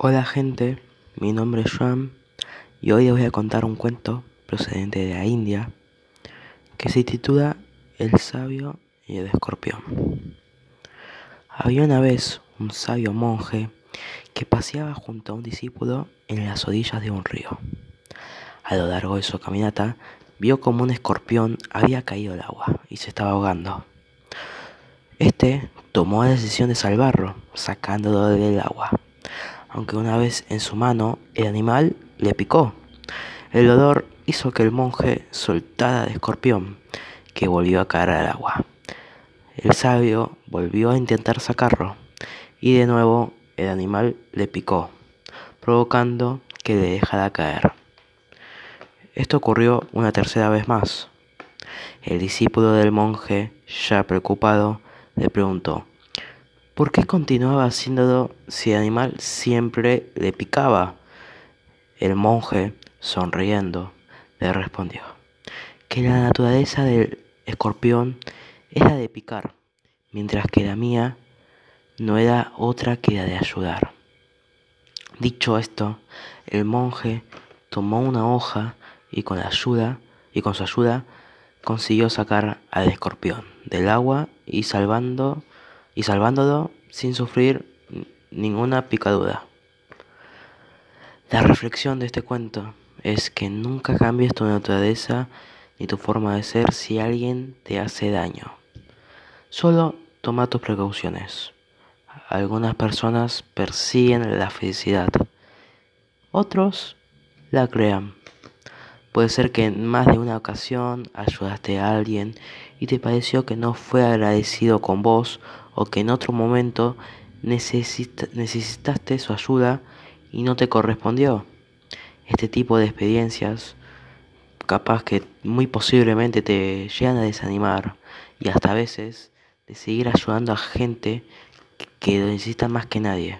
Hola gente, mi nombre es Joan y hoy les voy a contar un cuento procedente de la India que se titula El sabio y el escorpión. Había una vez un sabio monje que paseaba junto a un discípulo en las orillas de un río. A lo largo de su caminata vio como un escorpión había caído al agua y se estaba ahogando. Este tomó la decisión de salvarlo, sacándolo del agua aunque una vez en su mano el animal le picó. El olor hizo que el monje soltara al escorpión, que volvió a caer al agua. El sabio volvió a intentar sacarlo, y de nuevo el animal le picó, provocando que le dejara caer. Esto ocurrió una tercera vez más. El discípulo del monje, ya preocupado, le preguntó, ¿Por qué continuaba haciéndolo si el animal siempre le picaba? El monje, sonriendo, le respondió que la naturaleza del escorpión era de picar, mientras que la mía no era otra que la de ayudar. Dicho esto, el monje tomó una hoja y con ayuda y con su ayuda consiguió sacar al escorpión del agua y salvando y salvándolo sin sufrir ninguna picadura. La reflexión de este cuento es que nunca cambies tu naturaleza ni tu forma de ser si alguien te hace daño. Solo toma tus precauciones. Algunas personas persiguen la felicidad, otros la crean. Puede ser que en más de una ocasión ayudaste a alguien y te pareció que no fue agradecido con vos o que en otro momento necesitaste su ayuda y no te correspondió. Este tipo de experiencias capaz que muy posiblemente te llegan a desanimar y hasta a veces de seguir ayudando a gente que lo necesita más que nadie.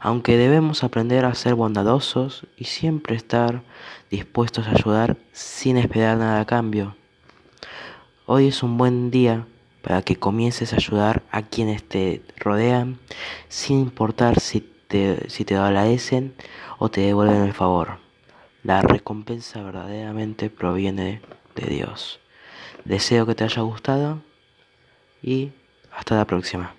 Aunque debemos aprender a ser bondadosos y siempre estar dispuestos a ayudar sin esperar nada a cambio. Hoy es un buen día para que comiences a ayudar a quienes te rodean sin importar si te, si te agradecen o te devuelven el favor. La recompensa verdaderamente proviene de Dios. Deseo que te haya gustado y hasta la próxima.